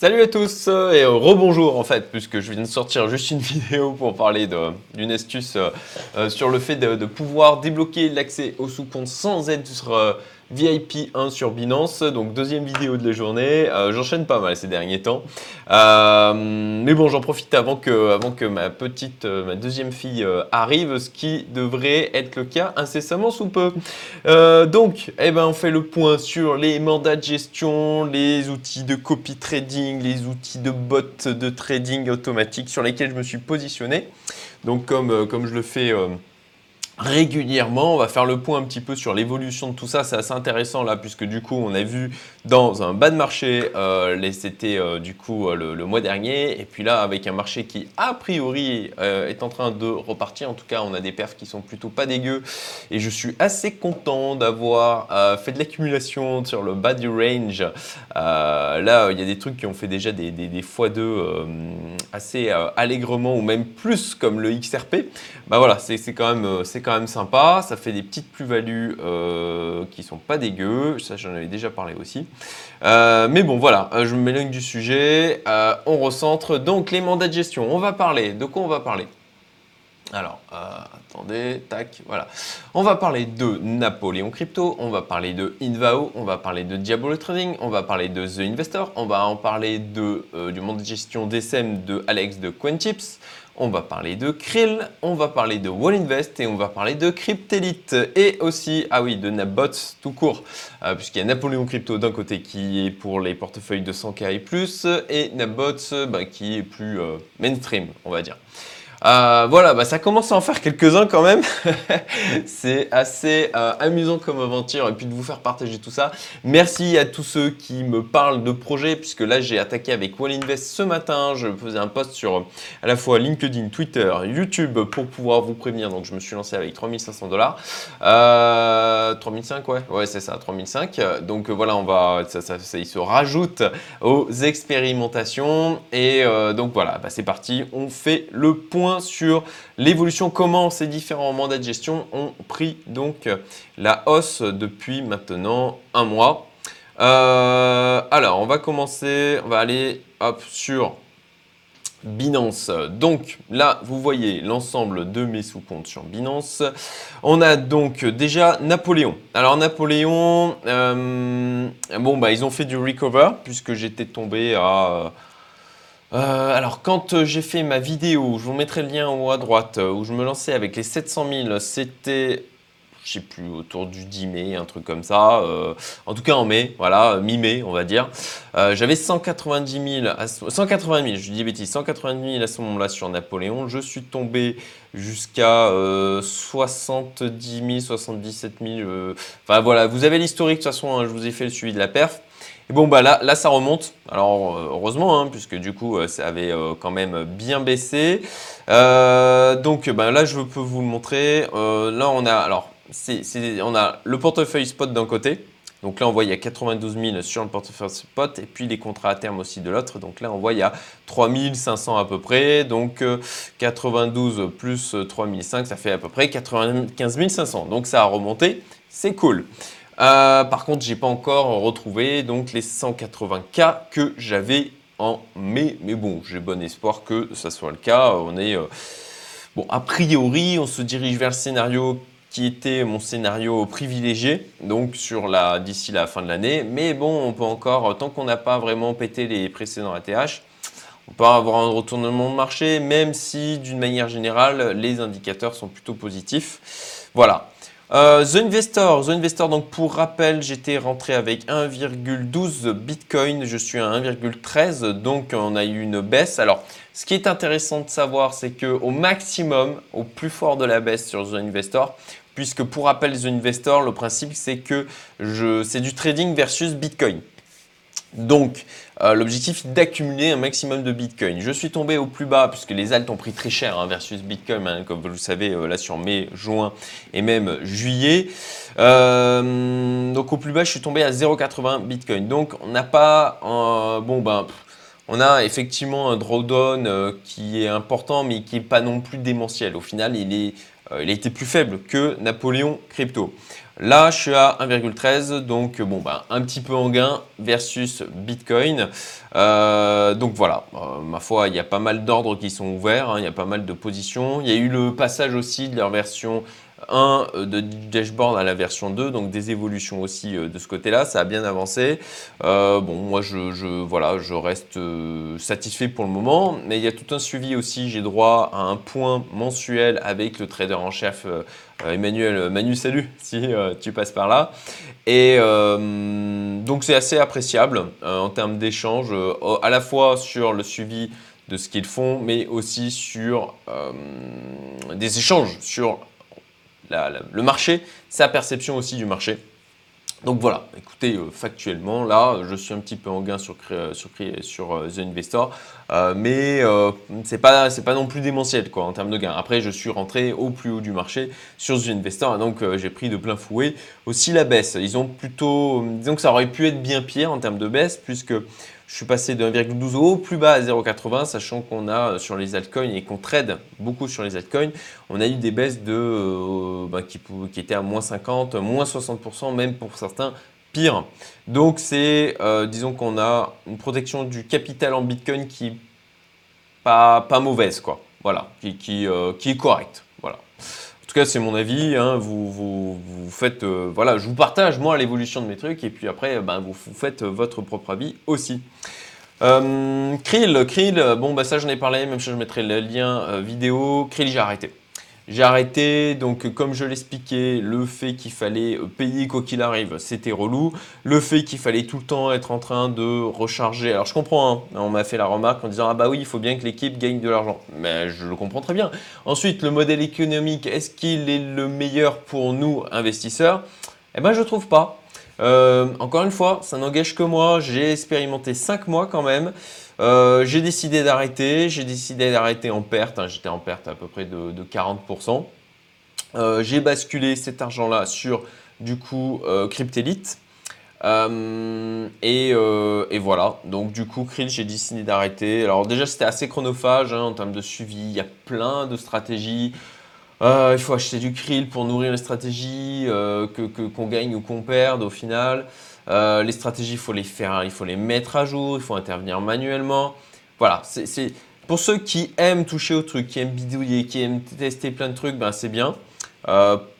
Salut à tous euh, et rebonjour en fait, puisque je viens de sortir juste une vidéo pour parler d'une astuce euh, euh, sur le fait de, de pouvoir débloquer l'accès au sous-compte sans être VIP 1 sur Binance, donc deuxième vidéo de la journée. Euh, j'enchaîne pas mal ces derniers temps. Euh, mais bon, j'en profite avant que, ma petite, euh, ma deuxième fille arrive, ce qui devrait être le cas incessamment sous peu. donc, eh ben, on fait le point sur les mandats de gestion, les outils de copy trading, les outils de bot de trading automatique sur lesquels je me suis positionné. Donc, comme je le fais régulièrement. On va faire le point un petit peu sur l'évolution de tout ça. C'est assez intéressant là, puisque du coup, on a vu dans un bas de marché, euh, c'était euh, du coup euh, le, mois dernier. Et puis là, avec un marché qui, a priori, euh, est en train de repartir. En tout cas, on a des perfs qui sont plutôt pas dégueux. Et je suis assez content d'avoir fait de l'accumulation sur le bas du range. là, il y a des trucs qui ont fait déjà des, des, des x2 assez allègrement, ou même plus, comme le XRP. Bah voilà, c'est quand même... quand même sympa. Ça fait des petites plus-values euh, qui sont pas dégueu. Ça, j'en avais déjà parlé aussi. Euh, mais bon, voilà, euh, je m'éloigne du sujet. On recentre. Donc, les mandats de gestion. On va parler. De quoi on va parler? Alors, attendez, tac, voilà. On va parler de Napoléon Crypto, on va parler de Invao, on va parler de Diabolo Trading, on va parler de The Investor, on va en parler de, du monde de gestion DSM de Alex de Quentips, on va parler de Krill, on va parler de Wallinvest et on va parler de Cryptelite et aussi, ah oui, de Nabots tout court, euh, puisqu'il y a Napoléon Crypto d'un côté qui est pour les portefeuilles de 100K et plus et Nabots bah, qui est plus euh, mainstream, on va dire. Euh, voilà, bah, ça commence à en faire quelques-uns quand même. c'est assez euh, amusant comme aventure et puis de vous faire partager tout ça. Merci à tous ceux qui me parlent de projets puisque là j'ai attaqué avec Wallinvest ce matin. Je faisais un post sur à la fois LinkedIn, Twitter, YouTube pour pouvoir vous prévenir. Donc je me suis lancé avec 3500 dollars. Euh, 3005 ouais, ouais c'est ça, 3005. Donc voilà, on va, ça, ça, ça, se rajoute aux expérimentations et euh, donc voilà, bah, c'est parti. On fait le point sur l'évolution, comment ces différents mandats de gestion ont pris donc la hausse depuis maintenant un mois. Euh, alors, on va commencer, on va aller hop, sur Binance. Donc là, vous voyez l'ensemble de mes sous-comptes sur Binance. On a donc déjà Napoléon. Alors Napoléon, euh, bon bah ils ont fait du recover puisque j'étais tombé à euh, alors, quand euh, j'ai fait ma vidéo, je vous mettrai le lien en haut à droite, euh, où je me lançais avec les 700 000, c'était, je sais plus, autour du 10 mai, un truc comme ça. en tout cas, en mai, voilà, mi-mai, on va dire. J'avais 190 000, 180 000, je dis bêtises, 180 000 à ce moment-là sur Napoléon. Je suis tombé jusqu'à 70 000, 77 000. Enfin, voilà, vous avez l'historique, de toute façon, hein, je vous ai fait le suivi de la perf. Et bon, bah là, là, ça remonte. Alors, euh, heureusement, hein, puisque du coup, euh, ça avait euh, quand même bien baissé. donc, bah, là, je peux vous le montrer. là, on a, alors, on a le portefeuille spot d'un côté. Donc là, on voit il y a 92 000 sur le portefeuille spot et puis les contrats à terme aussi de l'autre. Donc là, on voit il y a 3500 à peu près. Donc 92 plus 3005, ça fait à peu près 95 500. Donc ça a remonté, c'est cool. Euh, par contre, j'ai pas encore retrouvé donc les 180K que j'avais en mai. Mais bon, j'ai bon espoir que ça soit le cas. On est euh, bon, a priori, on se dirige vers le scénario qui était mon scénario privilégié, donc sur la d'ici la fin de l'année. Mais bon, on peut encore, tant qu'on n'a pas vraiment pété les précédents ATH, on peut avoir un retournement de marché, même si d'une manière générale, les indicateurs sont plutôt positifs. Voilà. Euh, The Investor, The Investor, donc pour rappel, j'étais rentré avec 1,12 Bitcoin, je suis à 1,13, donc on a eu une baisse. Alors, ce qui est intéressant de savoir, c'est que au maximum, au plus fort de la baisse sur The Investor, puisque pour rappel, The Investor, le principe c'est que c'est du trading versus Bitcoin. Donc, euh, l'objectif d'accumuler un maximum de Bitcoin. Je suis tombé au plus bas puisque les altes ont pris très cher hein, versus Bitcoin, hein, comme vous le savez, euh, là sur mai, juin et même juillet. Euh, donc, au plus bas, je suis tombé à 0,80 Bitcoin. Donc, on n'a pas... bon, ben... On a effectivement un drawdown qui est important, mais qui n'est pas non plus démentiel. Au final, il a été plus faible que Napoléon Crypto. Là, je suis à 1,13, donc bon, bah, un petit peu en gain versus Bitcoin. Euh, donc voilà, euh, ma foi, il y a pas mal d'ordres qui sont ouverts, hein, il y a pas mal de positions. Il y a eu le passage aussi de leur version 1 euh, de dashboard à la version 2, donc des évolutions aussi de ce côté-là, ça a bien avancé. bon, moi je, voilà, je reste satisfait pour le moment, mais il y a tout un suivi aussi, j'ai droit à un point mensuel avec le trader en chef euh, Emmanuel, euh, Manu, salut si euh, tu passes par là. Et donc c'est assez appréciable en termes d'échange, à la fois sur le suivi de ce qu'ils font, mais aussi sur des échanges sur le marché, sa perception aussi du marché. Donc voilà, écoutez, euh, factuellement, là, je suis un petit peu en gain sur, sur, sur euh, The Investor, euh, mais c'est pas, pas non plus démentiel quoi, en termes de gains. Après, je suis rentré au plus haut du marché sur The Investor, donc j'ai pris de plein fouet aussi la baisse. Ils ont plutôt, disons que ça aurait pu être bien pire en termes de baisse, puisque je suis passé de 1,12 au plus bas à 0,80, sachant qu'on a euh, sur les altcoins et qu'on trade beaucoup sur les altcoins, on a eu des baisses de, euh, bah, qui, étaient à moins 50, moins 60%, même pour certains pire. Donc c'est, euh, disons qu'on a une protection du capital en Bitcoin qui pas, pas mauvaise, quoi. Voilà, qui, qui, qui est correcte. Voilà. En tout cas, c'est mon avis. Hein. Vous, vous, faites, euh, voilà, je vous partage moi l'évolution de mes trucs et puis après, ben, vous, faites votre propre avis aussi. Euh, Krill, Krill, bon bah ça j'en ai parlé, même si je mettrai le lien euh, vidéo. Krill, j'ai arrêté. J'ai arrêté, donc comme je l'expliquais, le fait qu'il fallait payer quoi qu'il arrive, c'était relou. Le fait qu'il fallait tout le temps être en train de recharger. Alors je comprends, hein. on m'a fait la remarque en disant Ah bah oui, il faut bien que l'équipe gagne de l'argent. Mais je le comprends très bien. Ensuite, le modèle économique, est-ce qu'il est le meilleur pour nous, investisseurs? Eh ben je trouve pas. Euh, encore une fois, ça n'engage que moi. J'ai expérimenté 5 mois quand même. Euh, j'ai décidé d'arrêter. J'ai décidé d'arrêter en perte. Hein. J'étais en perte à peu près de, 40%. Euh, j'ai basculé cet argent-là sur du coup Cryptelite. Et, voilà, donc du coup, Krill, j'ai décidé d'arrêter. Alors déjà, c'était assez chronophage hein, en termes de suivi. Il y a plein de stratégies. Euh, il faut acheter du krill pour nourrir les stratégies, euh, que, qu'on gagne ou qu'on perde au final. Euh, les stratégies, il faut les faire, il faut les mettre à jour, il faut intervenir manuellement. Voilà, c'est, pour ceux qui aiment toucher au truc, qui aiment bidouiller, qui aiment tester plein de trucs, ben c'est bien.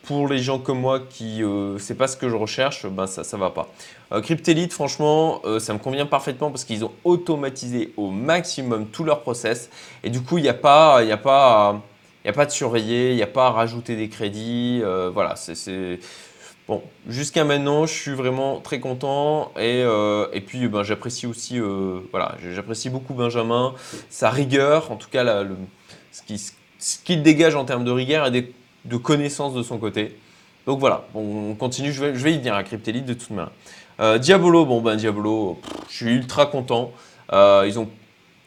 pour les gens comme moi qui ne c'est pas ce que je recherche, ben ça ne va pas. Cryptelite, franchement, ça me convient parfaitement parce qu'ils ont automatisé au maximum tout leur process et du coup il n'y a pas, il a pas n'y a pas de surveiller, il n'y a pas à rajouter des crédits. Euh, voilà, c'est. Bon, jusqu'à maintenant, je suis vraiment très content et, euh, puis ben, j'apprécie aussi, euh, voilà, j'apprécie beaucoup Benjamin, sa rigueur, en tout cas ce qu'il dégage en termes de rigueur et de connaissances de son côté. Donc voilà, on continue, je vais, je vais y venir à Cryptelite de toute manière. Diabolo, bon ben Diabolo, je suis ultra content. ils ont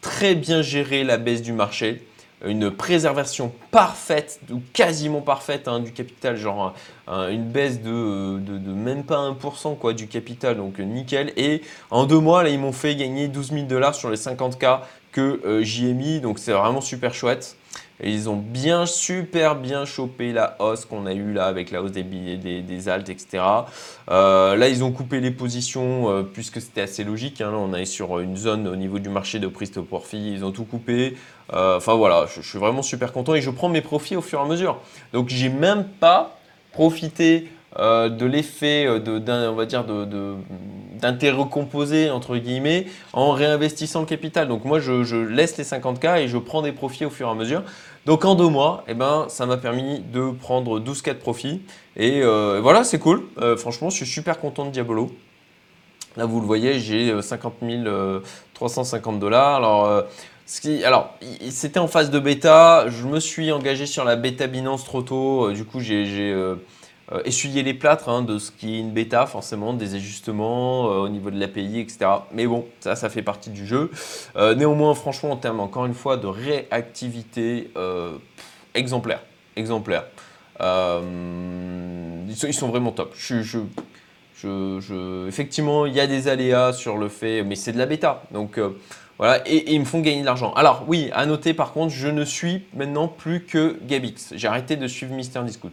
très bien géré la baisse du marché une préservation parfaite ou quasiment parfaite hein, du capital, genre une baisse de, même pas 1% quoi, du capital, donc nickel. Et en deux mois, là, ils m'ont fait gagner 12 000 dollars sur les 50K que euh, j'y ai mis, donc c'est vraiment super chouette. Et ils ont bien, super bien chopé la hausse qu'on a eue là avec la hausse des billets, des, altes, etc. Euh, là, ils ont coupé les positions euh, puisque c'était assez logique. Hein. Là, on est sur une zone au niveau du marché de prise de profit. Ils ont tout coupé. Euh, enfin voilà, je, suis vraiment super content et je prends mes profits au fur et à mesure. Donc, j'ai même pas profité de l'effet d'un, on va dire, de, composé entre guillemets en réinvestissant le capital. Donc moi je, laisse les 50K et je prends des profits au fur et à mesure. Donc en deux mois, eh ben, ça m'a permis de prendre 12 cas de profit. Et euh, voilà, c'est cool. Euh, franchement, je suis super content de Diabolo. Là, vous le voyez, j'ai 50 350 dollars. Alors, alors, c'était en phase de bêta. Je me suis engagé sur la bêta Binance trop tôt. Euh, du coup, j'ai euh, essuyer les plâtres hein, de ce qui est une bêta, forcément, des ajustements euh, au niveau de l'API, etc. Mais bon, ça, ça fait partie du jeu. Euh, néanmoins, franchement, en termes, encore une fois, de réactivité exemplaire. Exemplaire. Ils sont, vraiment top. Effectivement, il y a des aléas sur le fait, mais c'est de la bêta. Donc, voilà, et, et, ils me font gagner de l'argent. Alors oui, à noter par contre, je ne suis maintenant plus que Gabix. J'ai arrêté de suivre Mister Discount.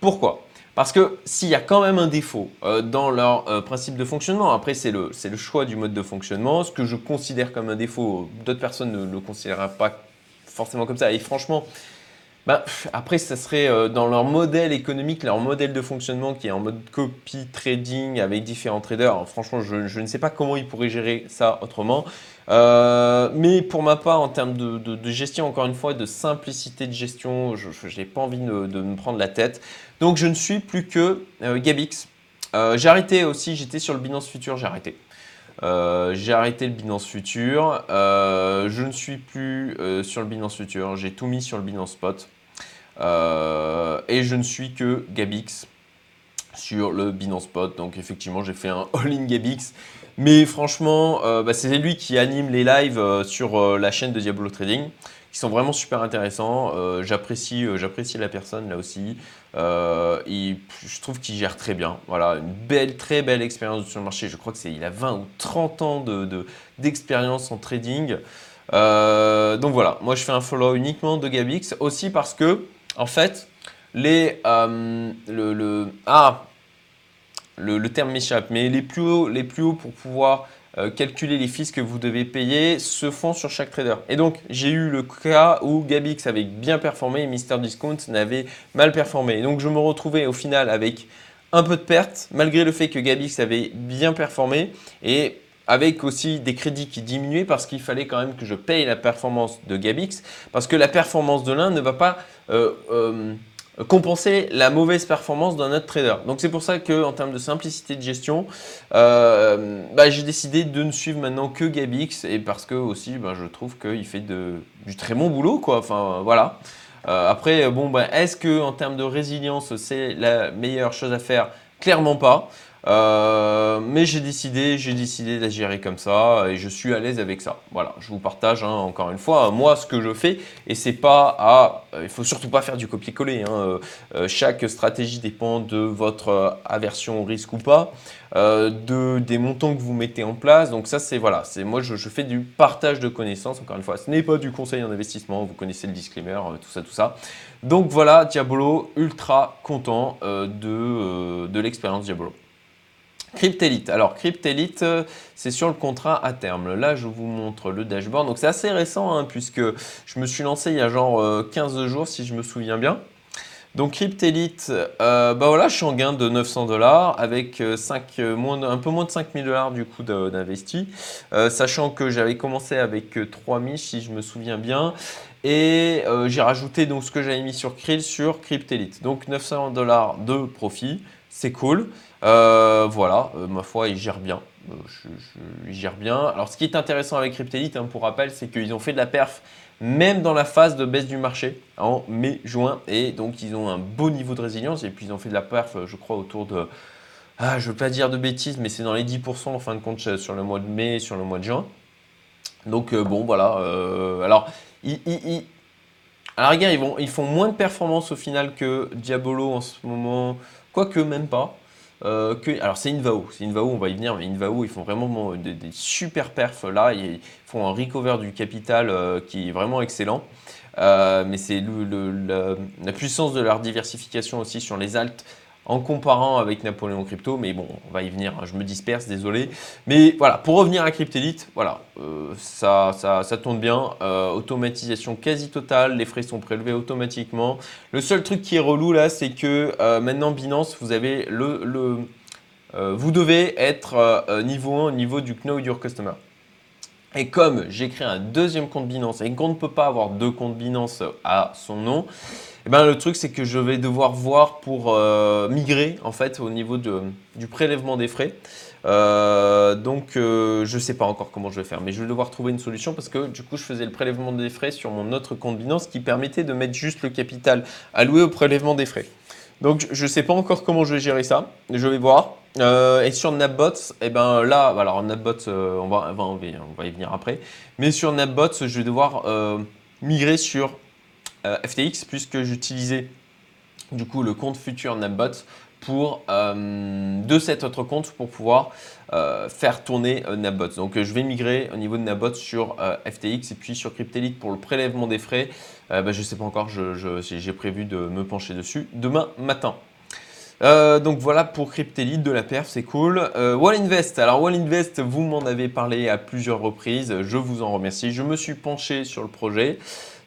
Pourquoi? Parce que s'il y a quand même un défaut euh, dans leur euh, principe de fonctionnement, après c'est le, le choix du mode de fonctionnement, ce que je considère comme un défaut, d'autres personnes ne le considéreraient pas forcément comme ça. Et franchement, bah, après, ça serait euh, dans leur modèle économique, leur modèle de fonctionnement qui est en mode copy trading avec différents traders. franchement, je, ne sais pas comment ils pourraient gérer ça autrement. Mais pour ma part, en termes de, gestion, encore une fois, de simplicité de gestion, je n'ai pas envie de, me prendre la tête. Donc, je ne suis plus que euh, Gabix. j'ai arrêté aussi, j'étais sur le Binance Future, j'ai arrêté. Euh, j'ai arrêté le Binance Future. Euh, je ne suis plus euh, sur le Binance Future. J'ai tout mis sur le Binance Spot. et je ne suis que Gabix sur le Binance Spot. Donc effectivement, j'ai fait un all-in Gabix. Mais franchement, bah, c'est lui qui anime les lives sur la chaîne de Diablo Trading qui sont vraiment super intéressants. Euh, j'apprécie, euh, j'apprécie la personne là aussi. Euh, je trouve qu'il gère très bien. Voilà, une belle, très belle expérience sur le marché. Je crois que c'est, il a 20 ou 30 ans de, d'expérience en trading. donc voilà, moi je fais un follow uniquement de Gabix aussi parce que en fait les le, le, ah le, terme m'échappe, mais les plus hauts, les plus hauts pour pouvoir euh, calculer les fees que vous devez payer se font sur chaque trader. Et donc, j'ai eu le cas où Gabix avait bien performé et Mister Discount n'avait mal performé. Et donc, je me retrouvais au final avec un peu de perte, malgré le fait que Gabix avait bien performé et avec aussi des crédits qui diminuaient parce qu'il fallait quand même que je paye la performance de Gabix parce que la performance de l'un ne va pas euh, euh, compenser la mauvaise performance d'un autre trader. Donc c'est pour ça que en termes de simplicité de gestion, euh, bah, j'ai décidé de ne suivre maintenant que Gabix et parce que aussi bah, je trouve qu'il fait du très bon boulot voilà. Euh, après bon bah, est-ce que en termes de résilience c'est la meilleure chose à faire? Clairement pas. Euh, mais j'ai décidé, j'ai décidé de comme ça et je suis à l'aise avec ça. Voilà, je vous partage hein, encore une fois moi ce que je fais et c'est pas à, il faut surtout pas faire du copier-coller. Hein. Euh, chaque stratégie dépend de votre aversion au risque ou pas, euh, de des montants que vous mettez en place. Donc ça c'est voilà, c'est moi je, fais du partage de connaissances. Encore une fois, ce n'est pas du conseil en investissement. Vous connaissez le disclaimer, tout ça, tout ça. Donc voilà, Diabolo, ultra content de, de l'expérience Diabolo. Cryptelite. Alors, Cryptelite, euh, c'est sur le contrat à terme. Là, je vous montre le dashboard. Donc, c'est assez récent, hein, puisque je me suis lancé il y a genre 15 euh, jours, si je me souviens bien. Donc, Cryptelite, euh, bah voilà, je suis en gain de 900 dollars avec 5, un peu moins de 5000 dollars du coup d'investi, sachant que j'avais commencé avec 3000 si je me souviens bien. Et j'ai rajouté donc ce que j'avais mis sur Krill sur Cryptelite. Donc 900 dollars de profit, c'est cool. Euh, voilà, euh, ma foi, ils gèrent bien. Euh, ils gèrent bien. Alors, ce qui est intéressant avec Cryptelite, hein, pour rappel, c'est qu'ils ont fait de la perf même dans la phase de baisse du marché en mai, juin. Et donc, ils ont un beau niveau de résilience. Et puis, ils ont fait de la perf, je crois, autour de. Ah, je ne veux pas dire de bêtises, mais c'est dans les 10% en fin de compte sur le mois de mai sur le mois de juin. Donc, bon, voilà. alors, ils, à la ils, ils font moins de performance au final que Diabolo en ce moment, quoique même pas. Euh, alors c'est Invao, c'est Invao, on va y venir, mais Invao, ils font vraiment des, super perfs là, ils font un recover du capital euh, qui est vraiment excellent. Euh, mais c'est la, puissance de leur diversification aussi sur les altes en comparant avec Napoléon Crypto, mais bon, on va y venir, hein, je me disperse, désolé. Mais voilà, pour revenir à Cryptelite, voilà, ça, ça, tourne bien, automatisation quasi totale, les frais sont prélevés automatiquement. Le seul truc qui est relou là, c'est que maintenant Binance, vous avez le, le vous devez être niveau 1 au niveau du Know Your Customer. Et comme j'ai créé un deuxième compte Binance et qu'on ne peut pas avoir deux comptes Binance à son nom, eh ben, le truc c'est que je vais devoir voir pour euh, migrer en fait au niveau du prélèvement des frais. Euh, donc euh, je ne sais pas encore comment je vais faire, mais je vais devoir trouver une solution parce que du coup je faisais le prélèvement des frais sur mon autre compte Binance qui permettait de mettre juste le capital alloué au prélèvement des frais. Donc je ne sais pas encore comment je vais gérer ça, je vais voir. Et sur Napbots, eh ben là, alors on, va, on, va, y venir après. Mais sur Napbots, je vais devoir migrer sur FTX puisque j'utilisais du coup le compte futur Napbots pour de cet autre compte pour pouvoir faire tourner Napbots. Donc je vais migrer au niveau de Napbots sur FTX et puis sur Cryptelite pour le prélèvement des frais. Bah, je ne sais pas encore, j'ai prévu de me pencher dessus demain matin. donc voilà pour Cryptelite de la perf, c'est cool. Wall Invest, alors Wall Invest, vous m'en avez parlé à plusieurs reprises, je vous en remercie. Je me suis penché sur le projet,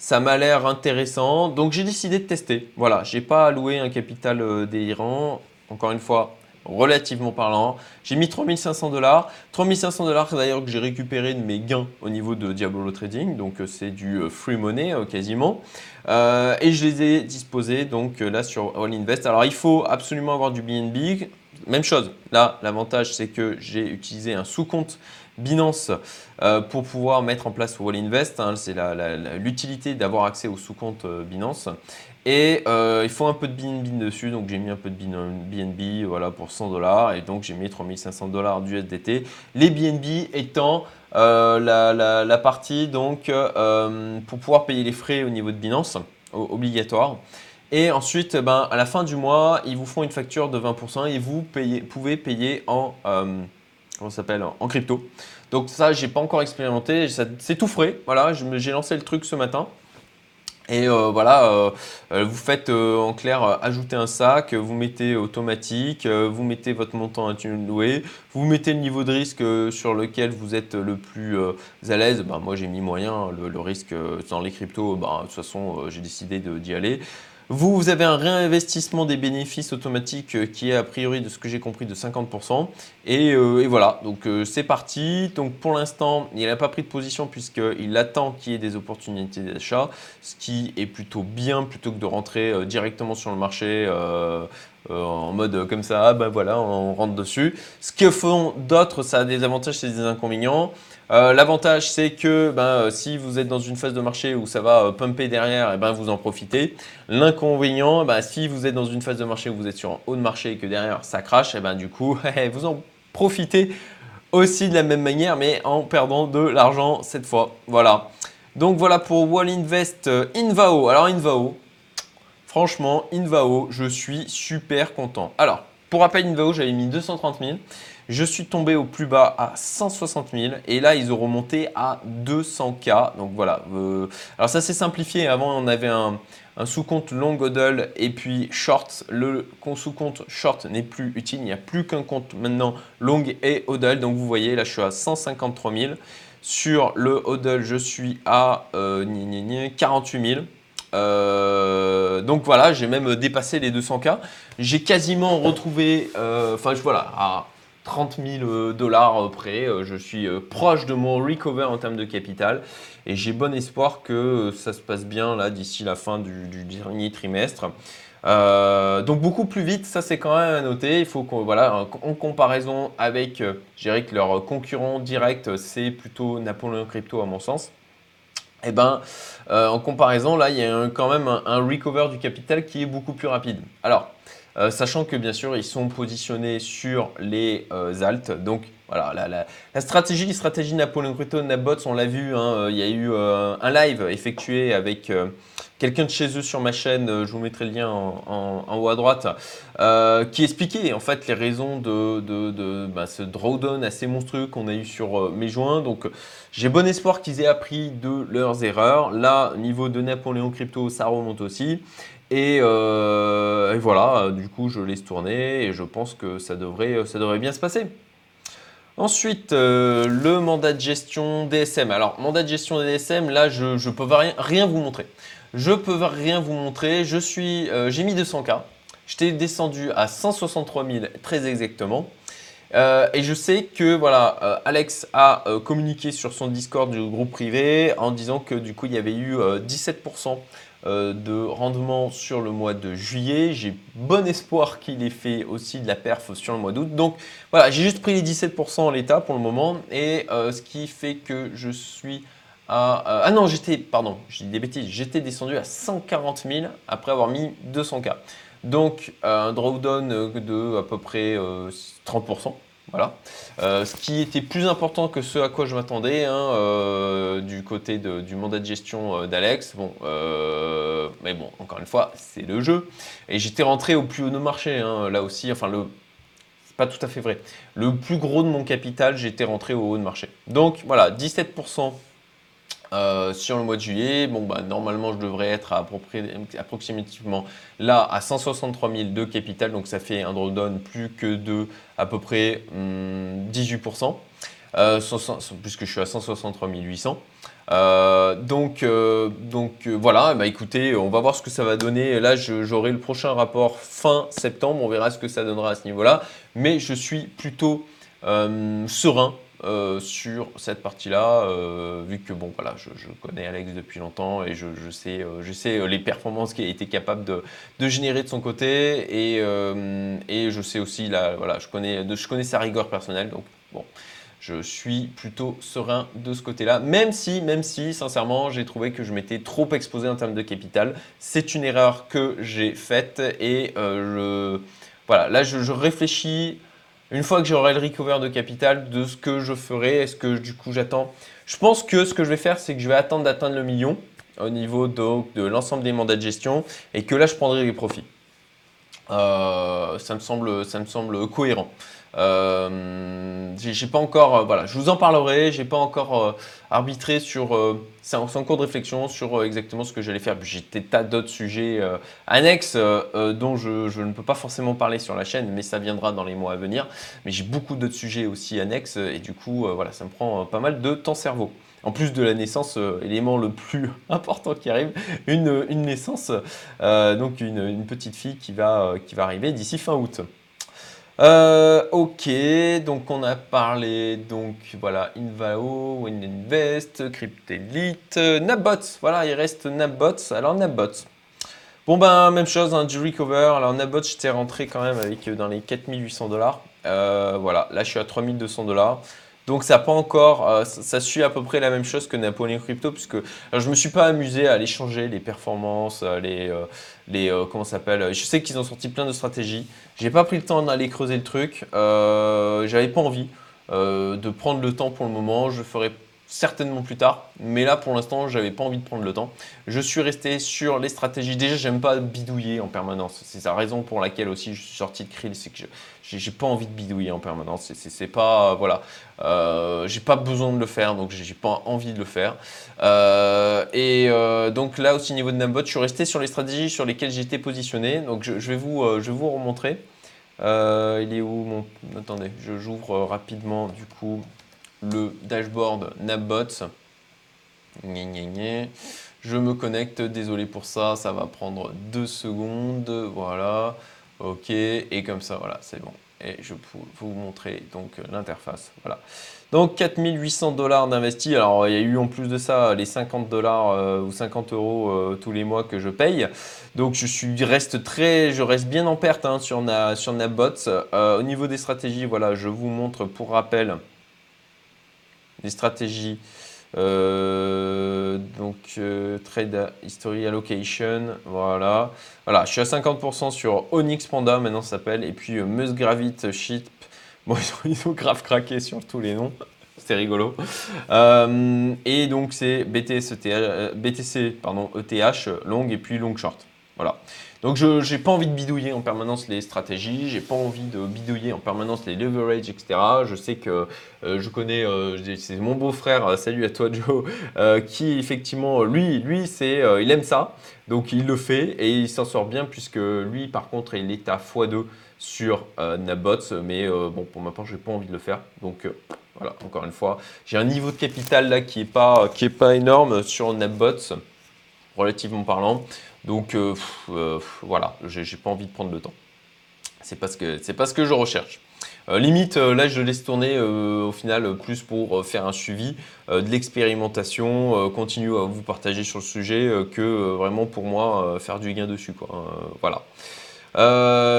ça m'a l'air intéressant, donc j'ai décidé de tester. Voilà, j'ai pas alloué un capital délirant. Encore une fois, relativement parlant. J'ai mis 3500 dollars. 3500 dollars d'ailleurs que j'ai récupéré de mes gains au niveau de Diablo Trading. Donc euh, c'est du euh, free money euh, quasiment. et je les ai disposés donc là sur All Invest. Alors il faut absolument avoir du BNB. Même chose. Là, l'avantage c'est que j'ai utilisé un sous-compte Binance pour pouvoir mettre en place All Invest. Hein. c'est l'utilité d'avoir accès au sous-compte Binance. Et euh, il faut un peu de BNB dessus, donc j'ai mis un peu de BNB voilà, pour 100 dollars et donc j'ai mis 3500 dollars d'USDT. Les BNB étant euh, la, partie donc euh, pour pouvoir payer les frais au niveau de Binance, obligatoire. Et ensuite, ben, à la fin du mois, ils vous font une facture de 20% et vous pouvez payer en, s'appelle, en crypto. Donc ça, j'ai pas encore expérimenté, c'est tout frais. Voilà, j'ai lancé le truc ce matin. Et euh, voilà, euh, euh, vous faites en clair ajouter un sac, vous mettez automatique, vous mettez votre montant à louer, vous mettez le niveau de risque sur lequel vous êtes le plus à l'aise. Ben, moi j'ai mis moyen, le, risque dans les cryptos, ben, de toute façon j'ai décidé d'y aller. Vous, avez un réinvestissement des bénéfices automatiques euh, qui est a priori de ce que j'ai compris de 50%. Euh, et, voilà, donc euh, c'est parti. Donc pour l'instant, il n'a pas pris de position puisqu'il attend qu'il y ait des opportunités d'achat, ce qui est plutôt bien plutôt que de rentrer directement sur le marché. en mode comme ça, ah ben voilà, on rentre dessus. Ce que font d'autres, ça a des avantages et des inconvénients. Euh, l'avantage, c'est que ben, euh, si vous êtes dans une phase de marché où ça va euh, pumper derrière, eh ben, vous en profitez. L'inconvénient, ben, si vous êtes dans une phase de marché où vous êtes sur un haut de marché et que derrière ça crache, eh ben, du coup, vous en profitez aussi de la même manière, mais en perdant de l'argent cette fois. Voilà. Donc voilà pour Wall Invest Invao. Alors Invao, franchement, Invao, je suis super content. Alors, pour rappel, Invao, j'avais mis 230 000. Je suis tombé au plus bas à 160 000 et là ils ont remonté à 200K. Donc voilà. Euh, alors ça s'est simplifié. Avant on avait un, sous-compte long hodl et puis short. Le sous-compte short n'est plus utile. Il n'y a plus qu'un compte maintenant long et hodl. Donc vous voyez là je suis à 153 000. Sur le hodl je suis à 48 euh, 000. Euh, donc voilà, j'ai même dépassé les 200K. J'ai quasiment retrouvé, enfin voilà, à 30 000 euh, dollars près. Euh, je suis euh, proche de mon recover en termes de capital et j'ai bon espoir que ça se passe bien là d'ici la fin du, dernier trimestre. donc beaucoup plus vite, ça c'est quand même à noter. Il faut qu'on voilà en comparaison avec, je dirais que leur concurrent direct, c'est plutôt Napoléon Crypto à mon sens. Et eh ben, en comparaison, là, il y a quand même un, un, recover du capital qui est beaucoup plus rapide. Alors, euh, sachant que bien sûr ils sont positionnés sur les euh. Donc voilà, la, stratégie, les stratégies Napoléon Crypto, Nabots, on l'a vu, hein, euh, il y a eu un live effectué avec quelqu'un de chez eux sur ma chaîne, je vous mettrai le lien en, haut à droite, qui expliquait en fait les raisons de, bah, ce drawdown assez monstrueux qu'on a eu sur mes joints. Donc j'ai bon espoir qu'ils aient appris de leurs erreurs. Là, niveau de Napoléon Crypto, ça remonte aussi. Euh, et, voilà, du coup, je laisse tourner et je pense que ça devrait, bien se passer. Ensuite, euh, le mandat de gestion DSM. Alors, mandat de gestion DSM, là, je ne peux rien, rien, vous montrer. Je peux rien vous montrer. Je suis, euh, j'ai mis 200K. J'étais descendu à 163 000 très exactement. et je sais que voilà, Alex a communiqué sur son Discord du groupe privé en disant que du coup il y avait eu 17% euh, de rendement sur le mois de juillet. J'ai bon espoir qu'il ait fait aussi de la perf sur le mois d'août. Donc voilà, j'ai juste pris les 17% en l'état pour le moment. Et euh, ce qui fait que je suis à... Euh, ah non, j'étais, pardon, j'ai des bêtises, j'étais descendu à 140 000 après avoir mis 200K. Donc un drawdown de à peu près 30%. Voilà. Euh, ce qui était plus important que ce à quoi je m'attendais hein, euh, du côté du mandat de gestion euh, d'Alex. Bon, mais bon, encore une fois, c'est le jeu. Et j'étais rentré au plus haut de marché, hein, là aussi. Enfin, le, pas tout à fait vrai. Le plus gros de mon capital, j'étais rentré au haut de marché. Donc voilà, 17% Euh, sur le mois de juillet, bon, bah, normalement, je devrais être à approximativement là à 163 000 de capital, donc ça fait un drawdown plus que de à peu près 18%, hum, euh, puisque je suis à 163 800. Euh, donc, donc voilà, bah, écoutez, on va voir ce que ça va donner. Là, j'aurai le prochain rapport fin septembre, on verra ce que ça donnera à ce niveau-là. Mais je suis plutôt serein euh, sur cette partie-là, euh, vu que bon, voilà, je, connais Alex depuis longtemps et je, sais, euh, je sais les performances qu'il a été capable de, de, générer de son côté et, et je sais aussi, là, voilà, je connais, je connais sa rigueur personnelle, donc bon, je suis plutôt serein de ce côté-là, même si, même si, sincèrement, j'ai trouvé que je m'étais trop exposé en termes de capital. C'est une erreur que j'ai faite et je, voilà, là, je réfléchis une fois que j'aurai le recover de capital, de ce que je ferai, est-ce que du coup j'attends? Je pense que ce que je vais faire, c'est que je vais attendre d'atteindre le million au niveau de l'ensemble des mandats de gestion et que là je prendrai les profits. Euh, ça, me semble, cohérent. Euh, euh, je vous en parlerai. J'ai pas encore arbitré sur. C'est en, cours de réflexion sur exactement ce que j'allais faire. J'ai des tas d'autres sujets annexes dont je, je, ne peux pas forcément parler sur la chaîne, mais ça viendra dans les mois à venir. Mais j'ai beaucoup d'autres sujets aussi annexes et du coup, voilà, ça me prend pas mal de temps cerveau. En plus de la naissance, élément le plus important qui arrive, une, naissance, donc une, petite fille qui va, qui va arriver d'ici fin août. Euh, ok, donc on a parlé, donc voilà, Invao, WinInvest, Cryptelite, Nabbots, voilà, il reste Nabbots. Alors Nabbots, bon ben même chose, hein, du recover. Alors Nabbots, j'étais rentré quand même avec euh, dans les 4800 dollars. Euh, voilà, là je suis à 3200 dollars. Donc ça pas encore, euh, ça, suit à peu près la même chose que Napoléon Crypto, puisque je me suis pas amusé à aller changer les performances, euh, les, euh, les comment s'appelle. Je sais qu'ils ont sorti plein de stratégies. J'ai pas pris le temps d'aller creuser le truc. J'avais pas envie de prendre le temps pour le moment. Je ferai certainement plus tard. Mais là, pour l'instant, j'avais pas envie de prendre le temps. Je suis resté sur les stratégies. Déjà, j'aime pas bidouiller en permanence. C'est la raison pour laquelle aussi je suis sorti de Krill, c'est que j'ai pas envie de bidouiller en permanence. C'est pas voilà, euh, j'ai pas besoin de le faire, donc j'ai pas envie de le faire. Euh, et euh, donc là aussi, niveau de Nambot, je suis resté sur les stratégies sur lesquelles j'étais positionné. Donc je, vais vous, je vais vous remontrer. il est où mon Attendez, je j'ouvre rapidement du coup le dashboard NapBots. Je me connecte, désolé pour ça, ça va prendre deux secondes. Voilà, ok, et comme ça, voilà, c'est bon. Et je peux vous montrer donc l'interface. Voilà. Donc 4800 dollars d'investi. Alors il y a eu en plus de ça les 50 dollars euh, ou 50 euros euh, tous les mois que je paye. Donc je suis reste très, je reste bien en perte hein, sur, na. Euh, au niveau des stratégies, voilà, je vous montre pour rappel des stratégies. Euh, donc euh, trade history allocation, voilà. Voilà, je suis à 50% sur Onyx Panda, maintenant ça s'appelle, et puis euh. Bon, ils ont, grave craqué sur tous les noms. C'était rigolo. et donc c'est BTC, BTC pardon, ETH, long et puis long short. Voilà. Donc je n'ai pas envie de bidouiller en permanence les stratégies, j'ai pas envie de bidouiller en permanence les leverage, etc. Je sais que euh, je connais, euh, c'est mon beau-frère, euh, salut à toi Joe, qui effectivement, lui, lui c'est, il aime ça, donc il le fait et il s'en sort bien puisque lui, par contre, il est à x2 sur Nabots, mais bon, pour ma part, j'ai pas envie de le faire, donc voilà, encore une fois, j'ai un niveau de capital là qui est pas, pas énorme sur Nabots, relativement parlant. Donc euh, euh, voilà, j'ai pas envie de prendre le temps. C'est parce que c'est pas ce que je recherche. Euh, limite, là, je laisse tourner au final plus pour faire un suivi de l'expérimentation, continuer à vous partager sur le sujet que vraiment pour moi faire du gain dessus. Quoi. voilà.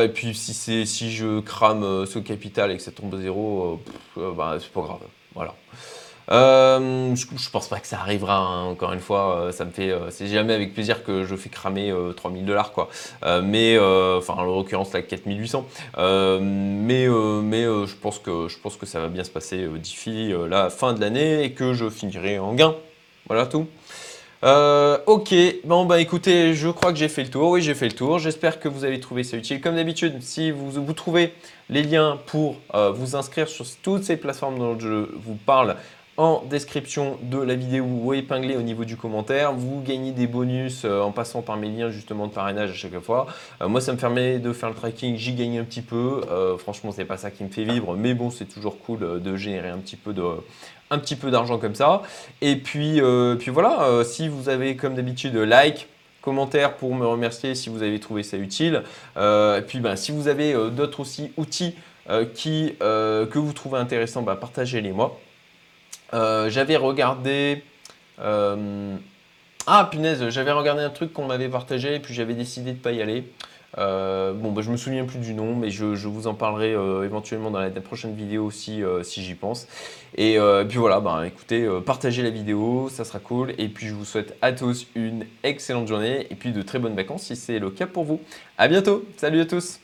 et puis si, si je crame ce capital et que ça tombe à zéro, bah, c'est pas grave. Voilà. Euh, je, pense pas que ça arrivera, hein, encore une fois, euh, ça me fait, euh, c'est jamais avec plaisir que je fais cramer 3000 dollars quoi. mais, enfin en l'occurrence là 4800. mais mais je, pense que, je pense que ça va bien se passer d'ici la fin de l'année et que je finirai en gain. Voilà tout. ok, bon bah écoutez, je crois que j'ai fait le tour. Oui, j'ai fait le tour. J'espère que vous avez trouvé ça utile. Comme d'habitude, si vous, vous trouvez les liens pour vous inscrire sur toutes ces plateformes dont je vous parle en description de la vidéo ou épinglé au niveau du commentaire. Vous gagnez des bonus euh, en passant par mes liens justement de parrainage à chaque fois. Euh, moi, ça me permet de faire le tracking, j'y gagne un petit peu. Euh, franchement, c'est pas ça qui me fait vivre, mais bon, c'est toujours cool de générer un petit peu de un petit peu d'argent comme ça. Et puis, puis voilà, si vous avez comme d'habitude like, commentaire pour me remercier si vous avez trouvé ça utile. et puis ben, si vous avez d'autres aussi outils qui, que vous trouvez intéressants, ben, partagez-les moi. Euh, j'avais regardé. Euh, ah punaise, j'avais regardé un truc qu'on m'avait partagé et puis j'avais décidé de ne pas y aller. Euh, bon, bah, je me souviens plus du nom, mais je, vous en parlerai éventuellement dans la, prochaine vidéo aussi si j'y pense. Et puis voilà, bah, écoutez, partagez la vidéo, ça sera cool. Et puis je vous souhaite à tous une excellente journée et puis de très bonnes vacances si c'est le cas pour vous. À bientôt, salut à tous